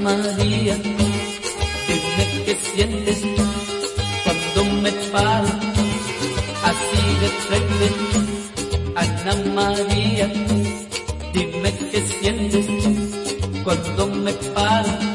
María, dime qué sientes cuando me paro así de frente. Ana María, dime qué sientes cuando me paro.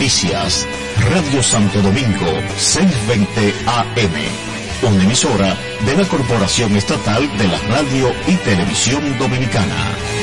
Noticias. Radio Santo Domingo, 620 AM. Una emisora de la Corporación Estatal de la Radio y Televisión Dominicana.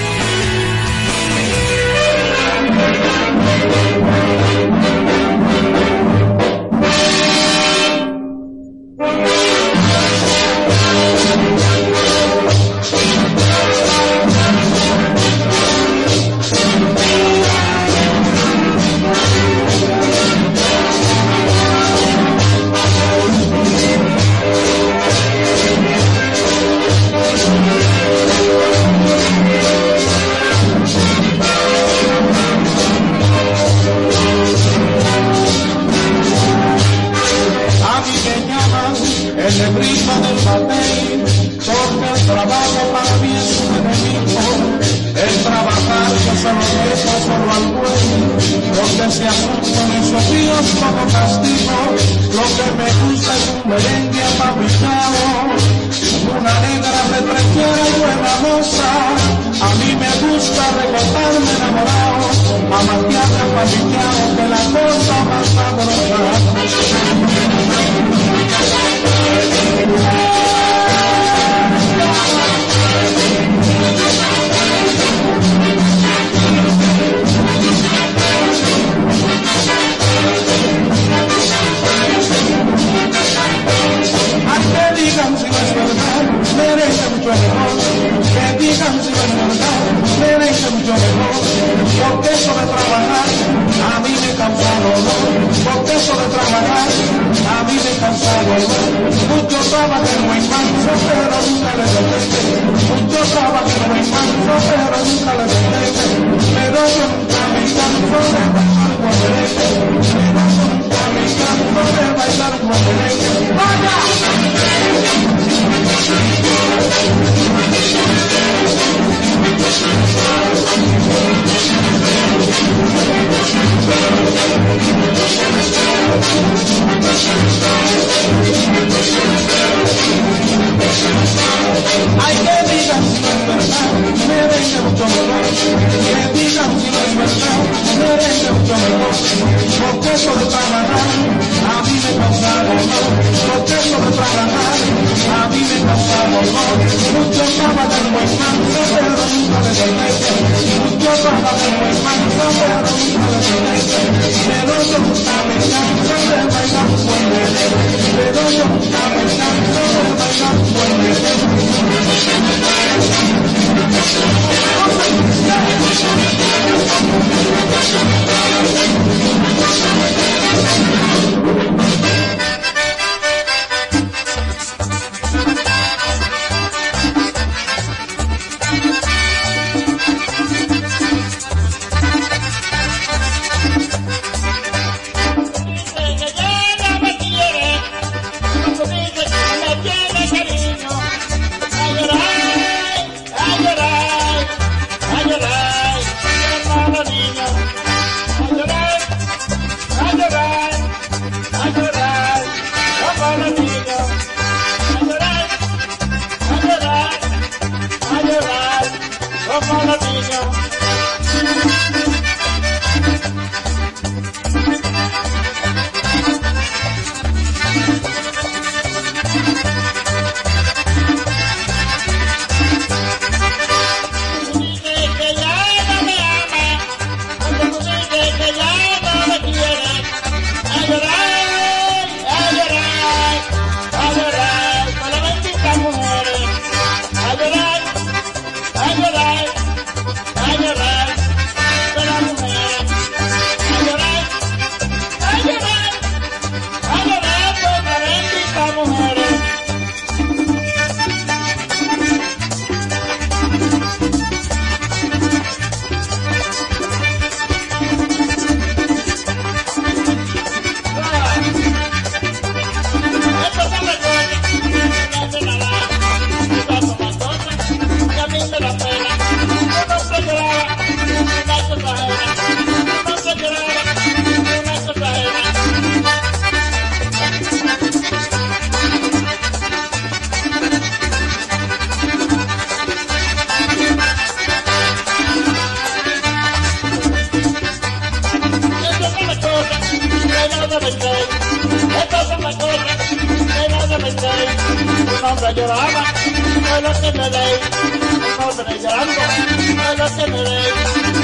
Asustan esos días como castigo. Lo que me gusta es un merengue apapillado, una negra retrechera y buena moza. A mí me gusta recortarme enamorado, amatearme apapillado, que la cosa más sabrosa. Mejor. Porque eso de trabajar a mí me causa dolor. Porque eso de trabajar a mí me causa dolor. Mucho trabajo muy manso, pero nunca le deteste. Mucho trabajo muy manso, pero nunca le deteste. Pero yo nunca me canso de bailar guapereque. Pero yo nunca me canso de bailar guapereque. ¡Vaya! Ay, que digan si no es verdad, merece mucho mejor. Que digan si no es verdad, merece mucho mejor. Porque eso de a mí me a mí me causa hombre lloraba, fue lo que me leí, hombre llorando, fue lo que me leí.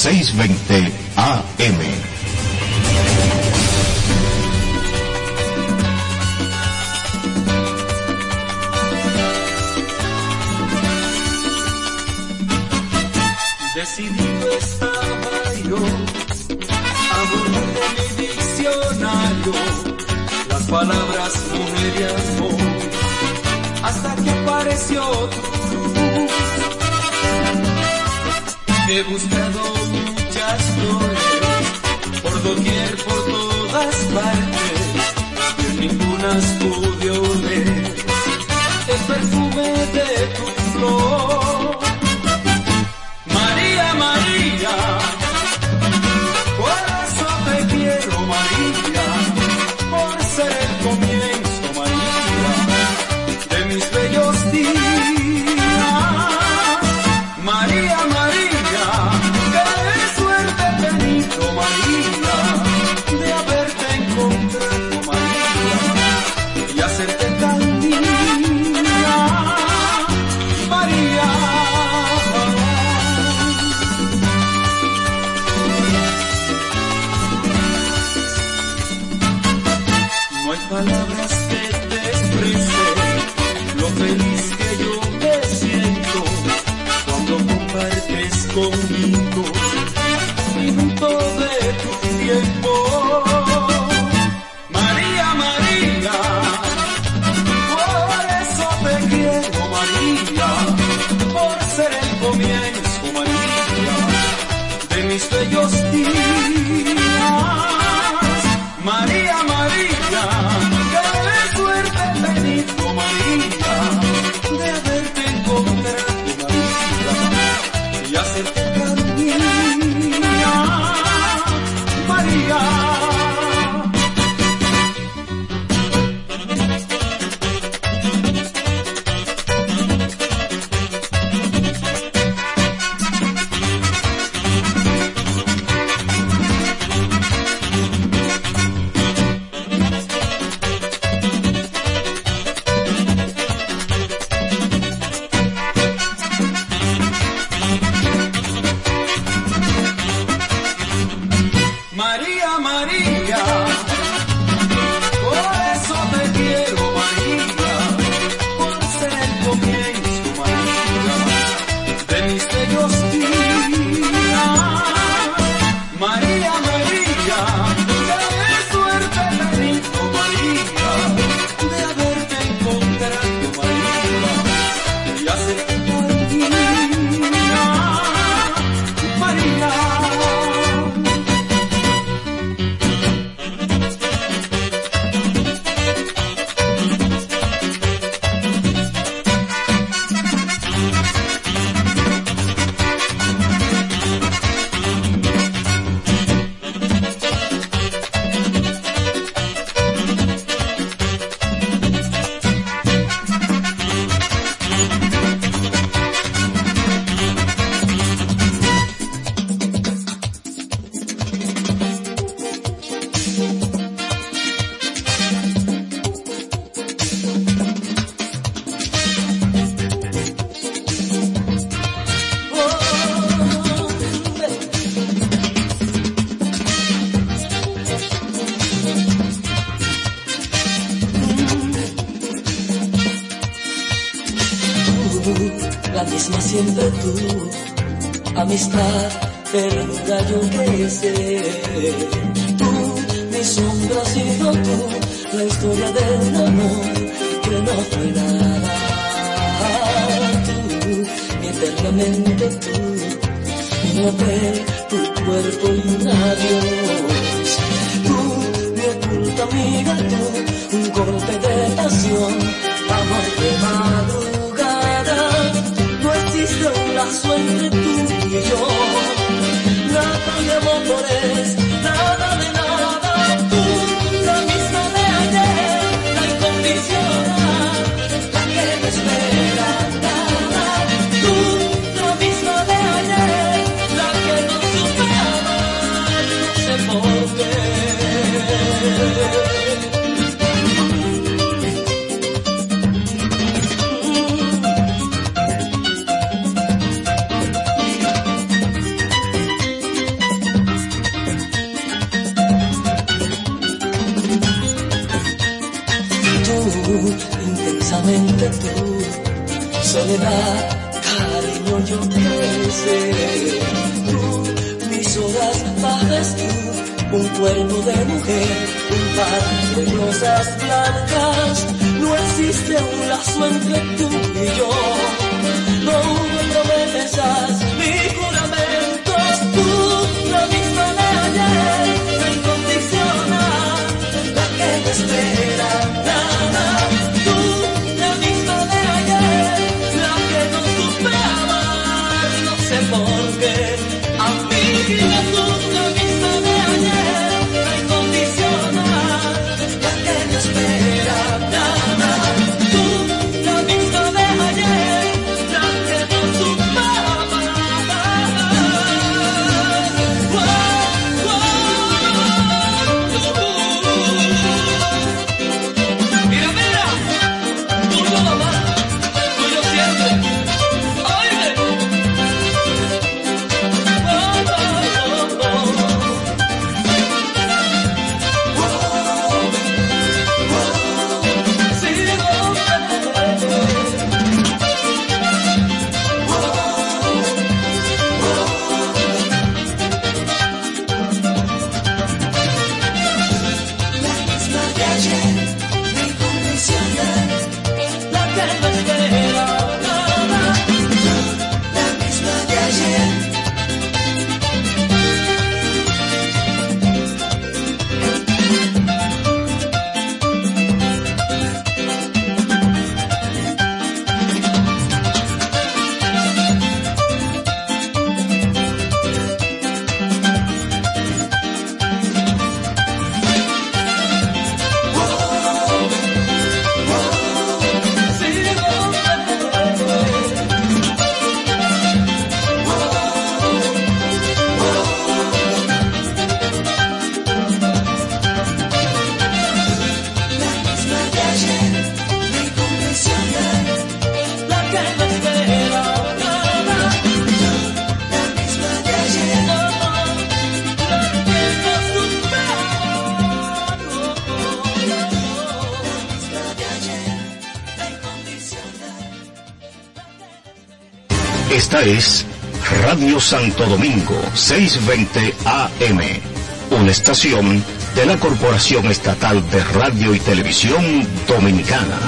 vocês vêm ter cuerpo de mujer, un par de rosas blancas. No existe un lazo entre tú y yo. Es Radio Santo Domingo 620 AM, una estación de la Corporación Estatal de Radio y Televisión Dominicana.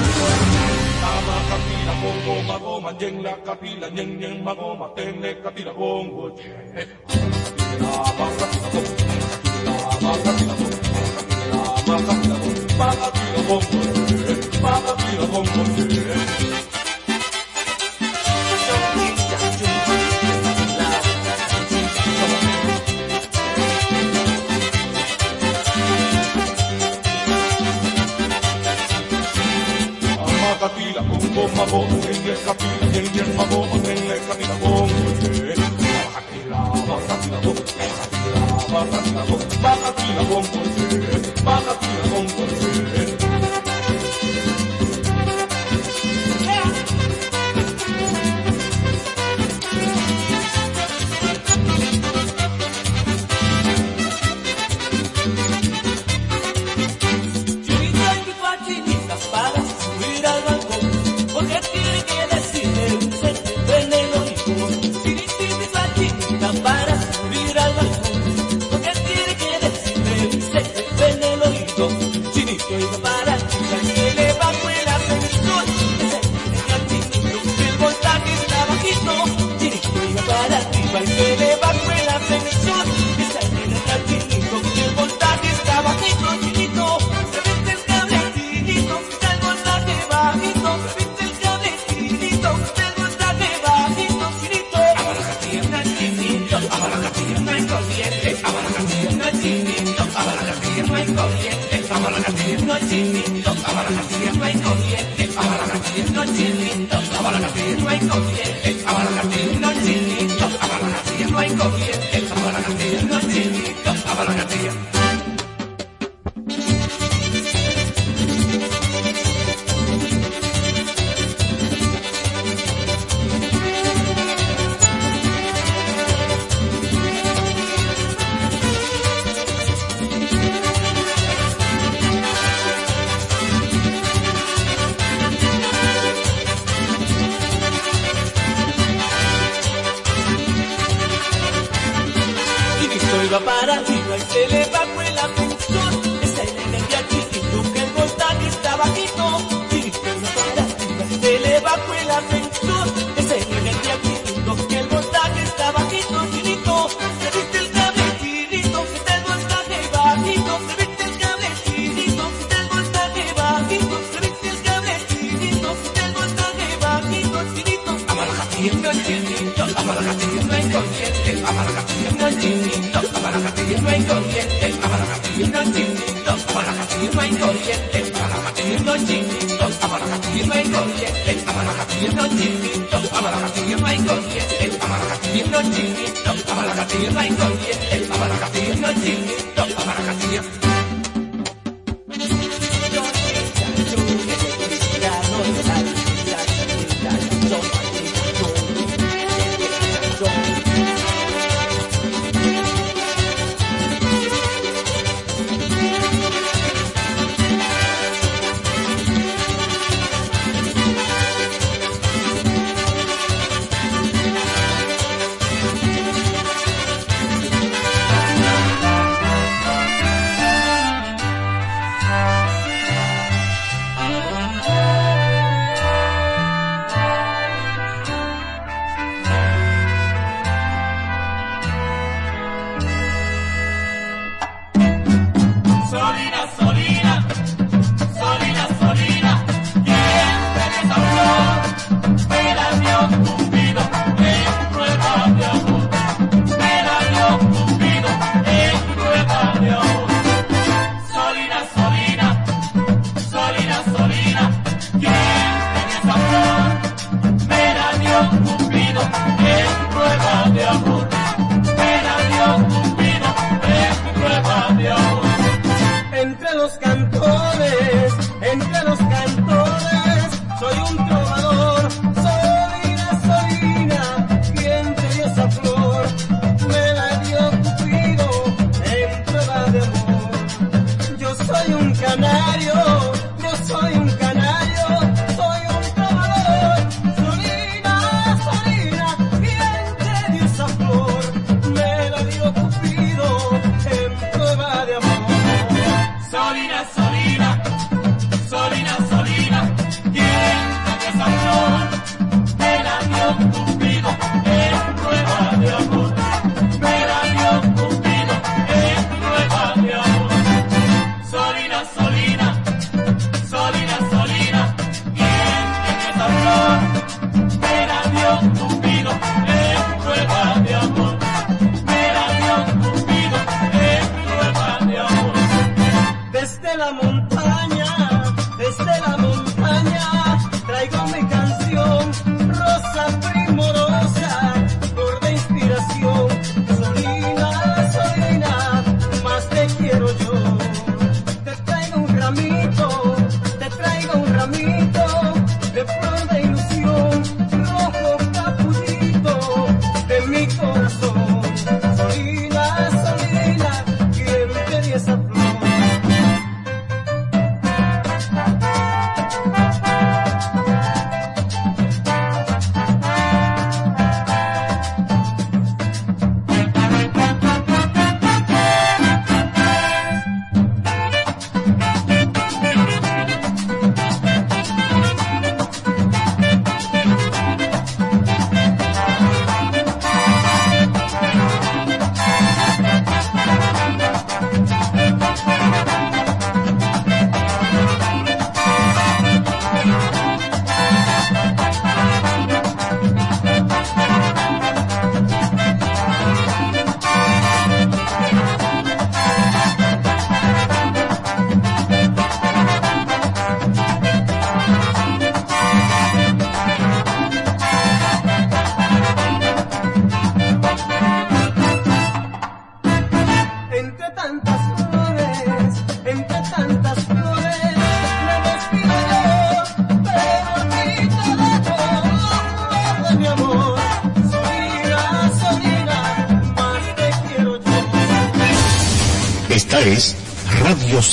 Corriente, Abaracatía, chinito, Abaracatía.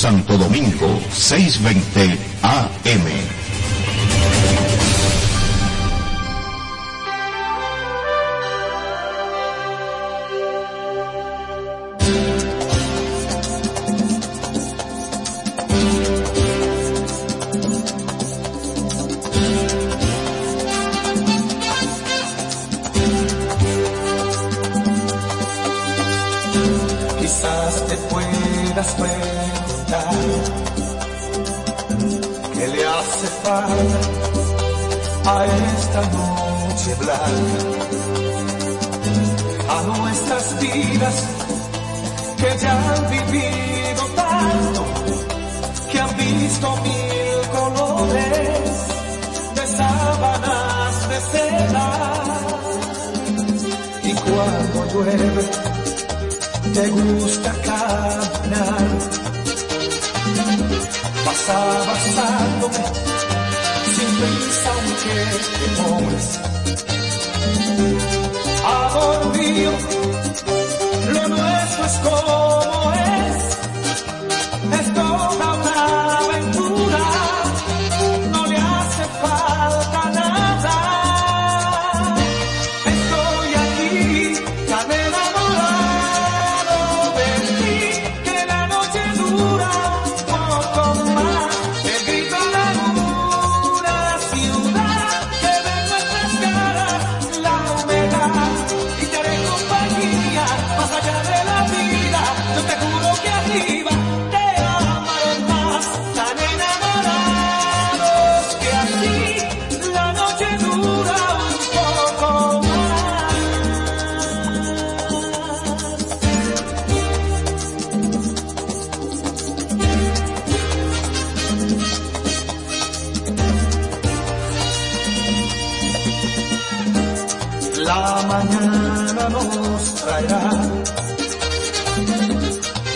Santo Domingo, 620 AM. la mañana nos traerá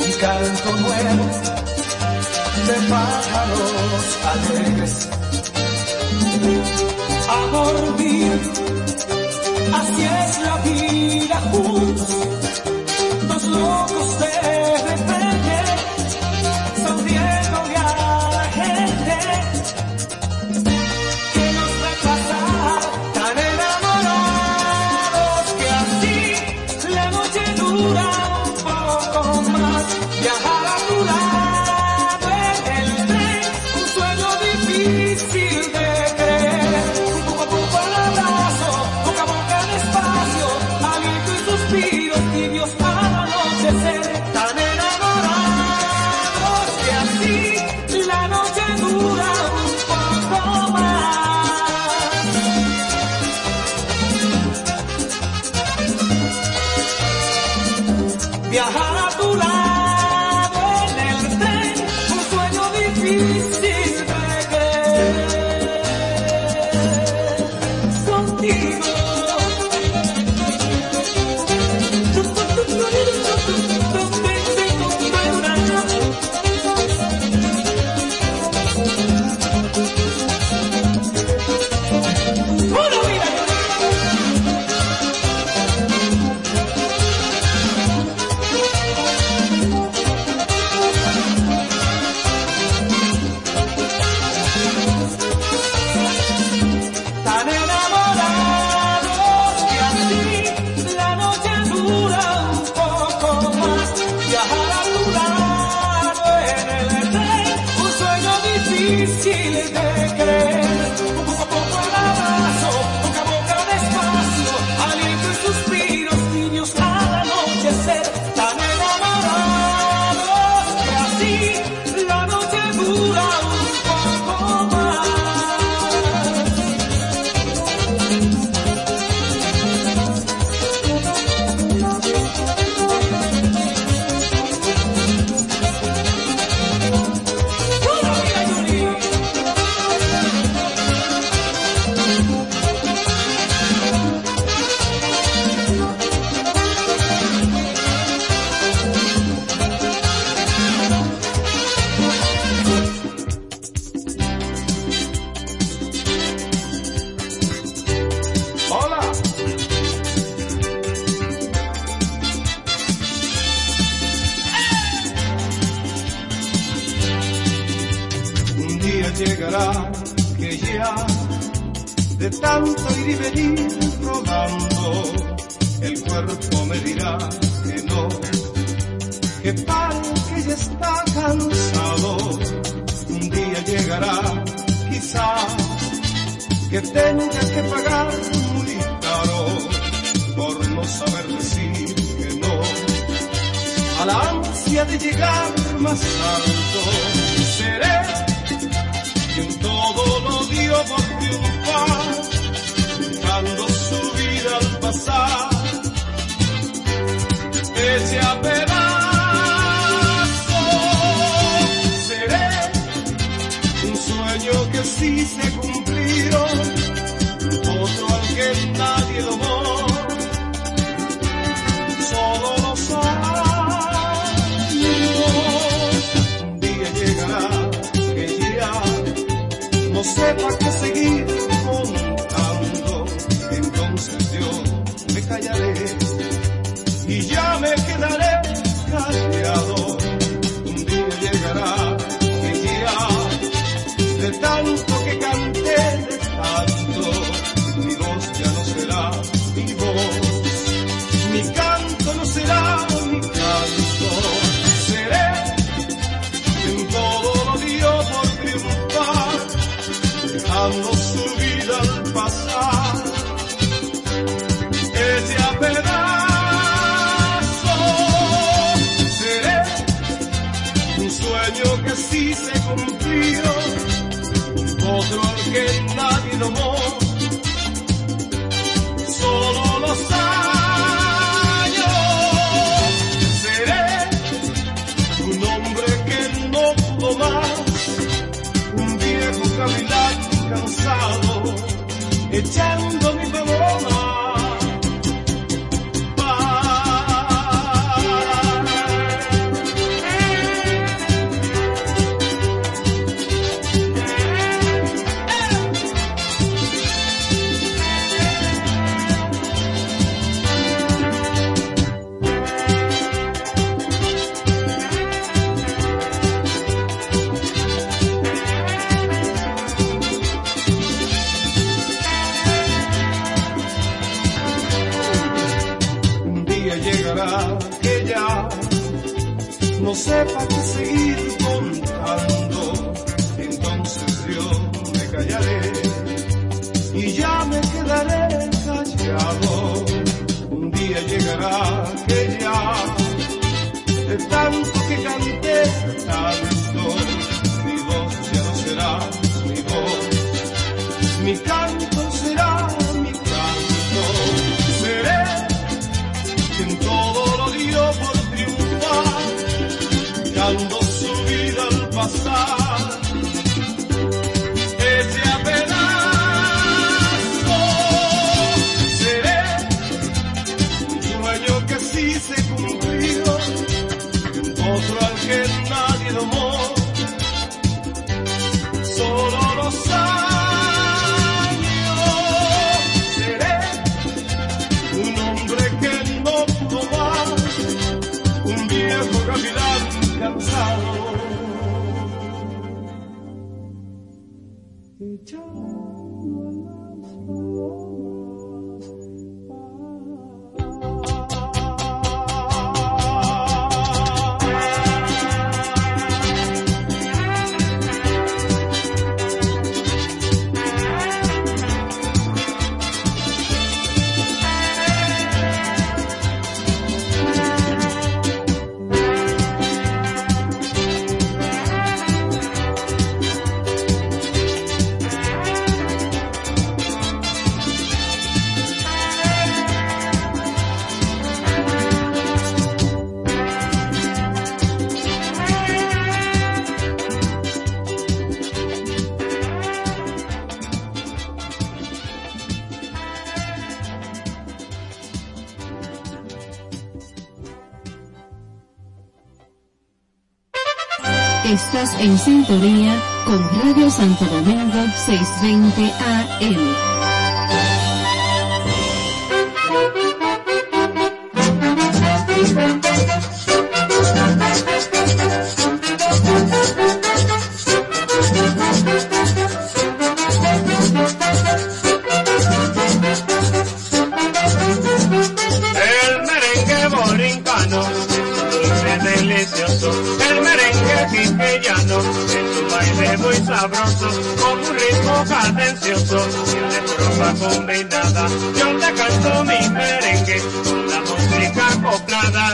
un canto nuevo de pájaros alegres. A dormir, así es la vida juntos. mirando su vida al pasar. Ciao. en sintonía con Radio Santo Domingo 620 AM. es un baile muy sabroso, con un ritmo cadencioso y una joroba combinada. Yo le canto mi merengue con la música acoplada.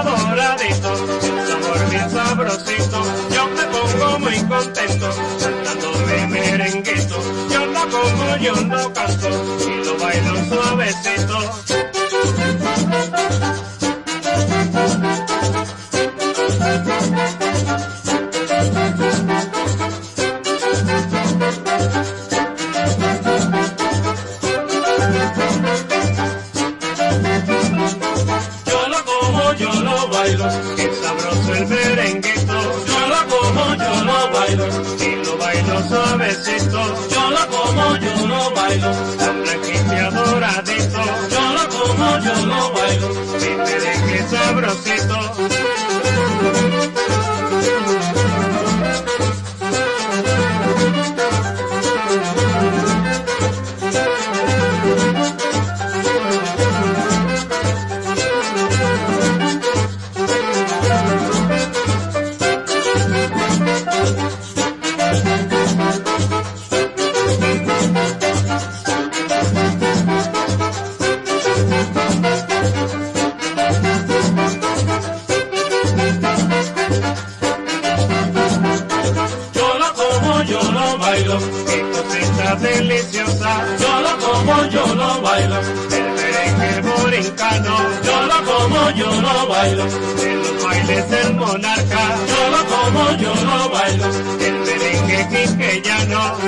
enamoraditos, amor bien sabrosito, yo me pongo muy contento, cantando mi merenguito, yo no como, yo no canto, y lo bailo suavecito. bailo, en los bailes del monarca, solo como yo lo bailo, el merengue quinqueñano.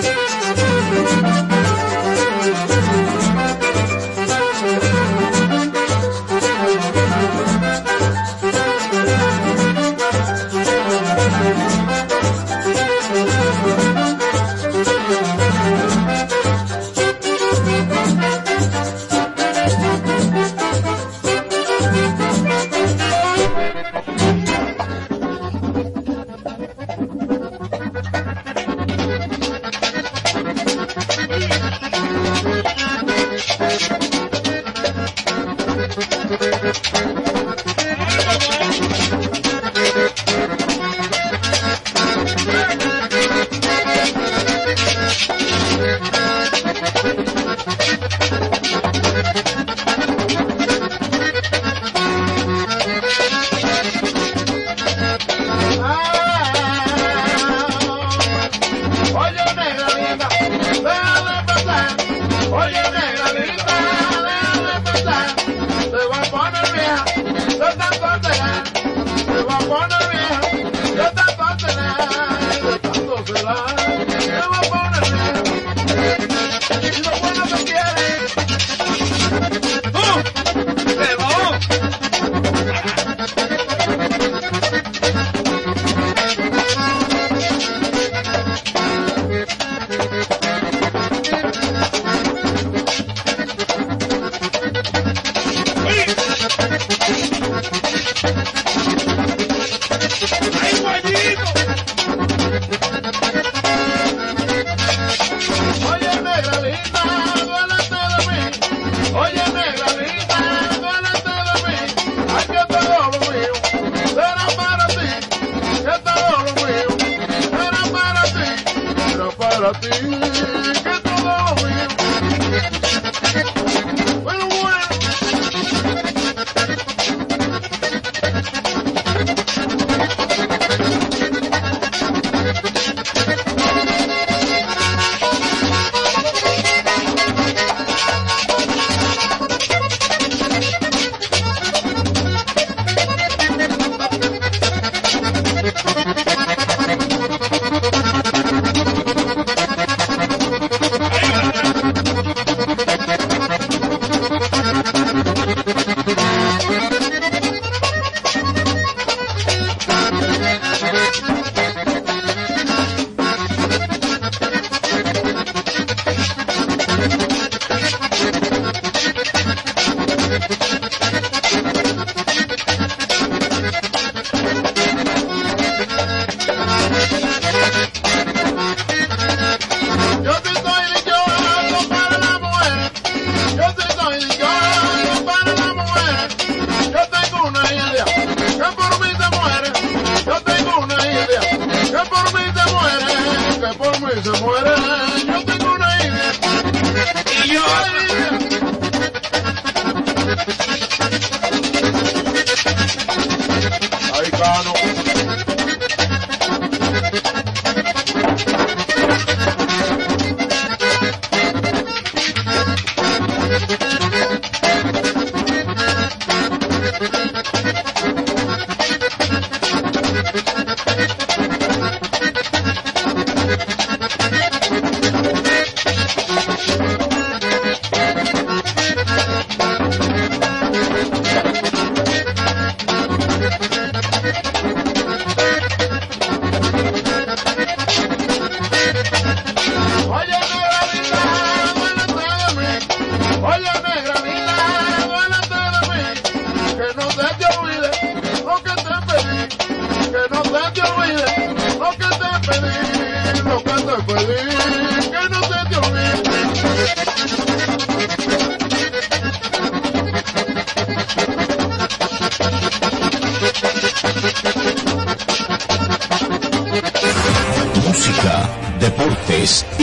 Happy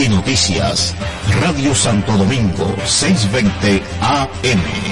noticias. Radio Santo Domingo, 620 AM.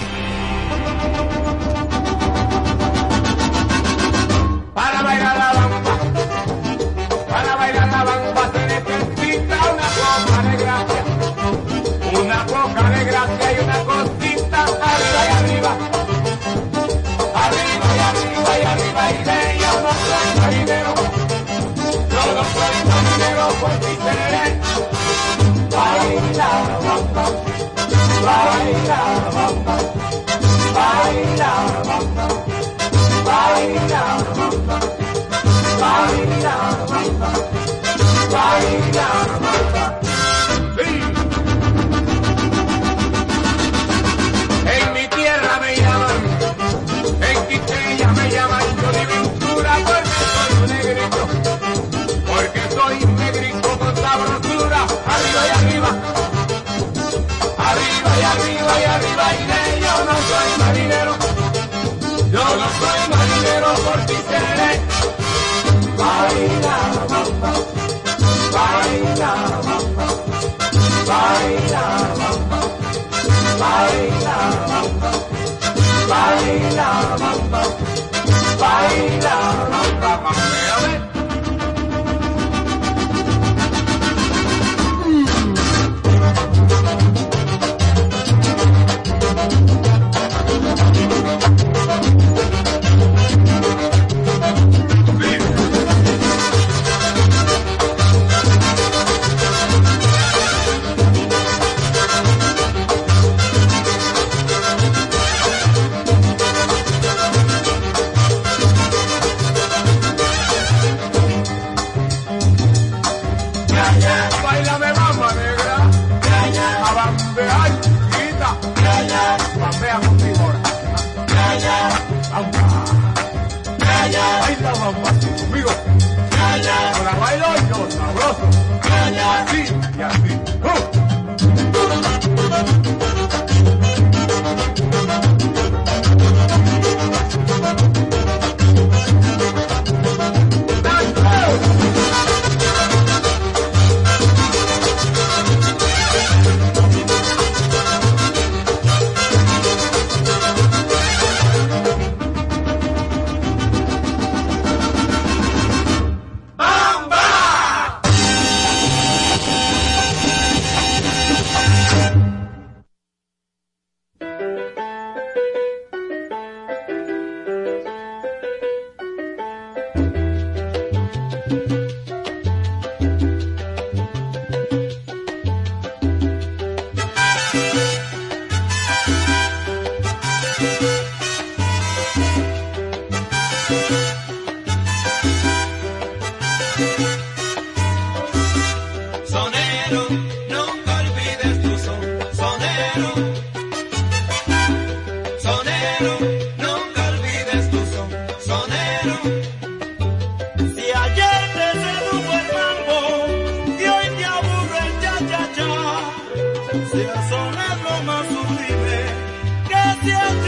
que siempre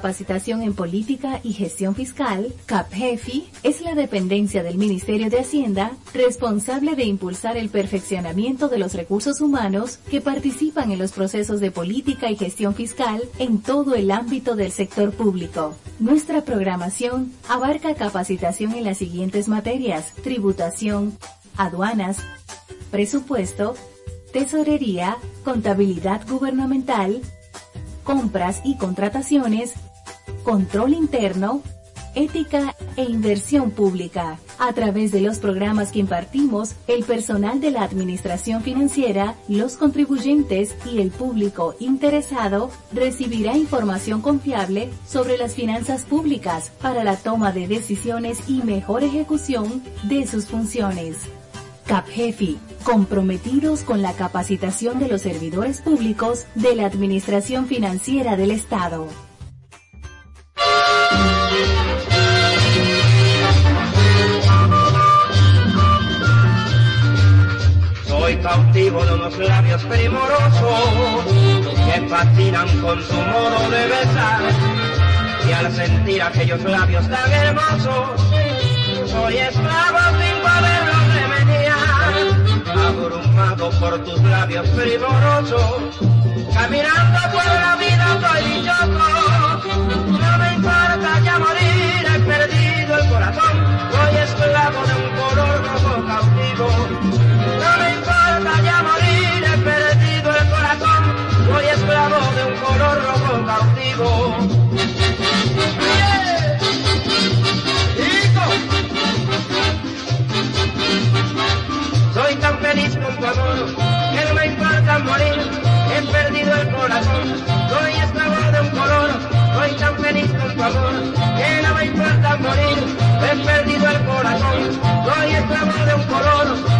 Capacitación en Política y Gestión Fiscal, CAPGEFI, es la dependencia del Ministerio de Hacienda responsable de impulsar el perfeccionamiento de los recursos humanos que participan en los procesos de política y gestión fiscal en todo el ámbito del sector público. Nuestra programación abarca capacitación en las siguientes materias, tributación, aduanas, presupuesto, tesorería, contabilidad gubernamental, compras y contrataciones, control interno, ética e inversión pública. A través de los programas que impartimos, el personal de la Administración Financiera, los contribuyentes y el público interesado recibirá información confiable sobre las finanzas públicas para la toma de decisiones y mejor ejecución de sus funciones. CAPGEFI, comprometidos con la capacitación de los servidores públicos de la Administración Financiera del Estado. Cautivo de unos labios primorosos que fascinan con su modo de besar. Y al sentir aquellos labios tan hermosos, soy esclavo sin poderlos remediar. Abrumado por tus labios primorosos, caminando por la vida soy dichoso. No me importa ya morir, he perdido el corazón. Soy esclavo de un color Soy tan feliz con tu amor que no me importa morir. He perdido el corazón, soy esclavo de un color. Soy tan feliz con tu amor que no me importa morir. He perdido el corazón, soy esclavo de un color.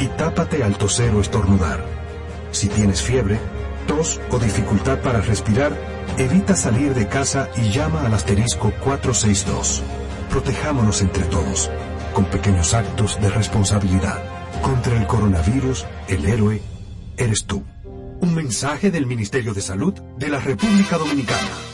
y tápate al toser o estornudar. Si tienes fiebre, tos o dificultad para respirar, evita salir de casa y llama al asterisco 462. Protejámonos entre todos, con pequeños actos de responsabilidad. Contra el coronavirus, el héroe eres tú. Un mensaje del Ministerio de Salud de la República Dominicana.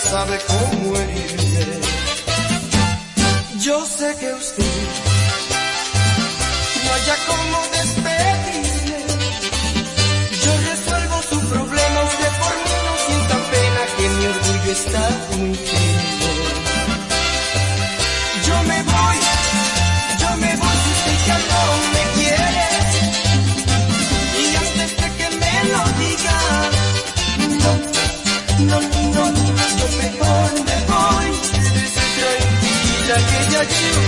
sabe cómo herirse. Yo sé que usted no haya you.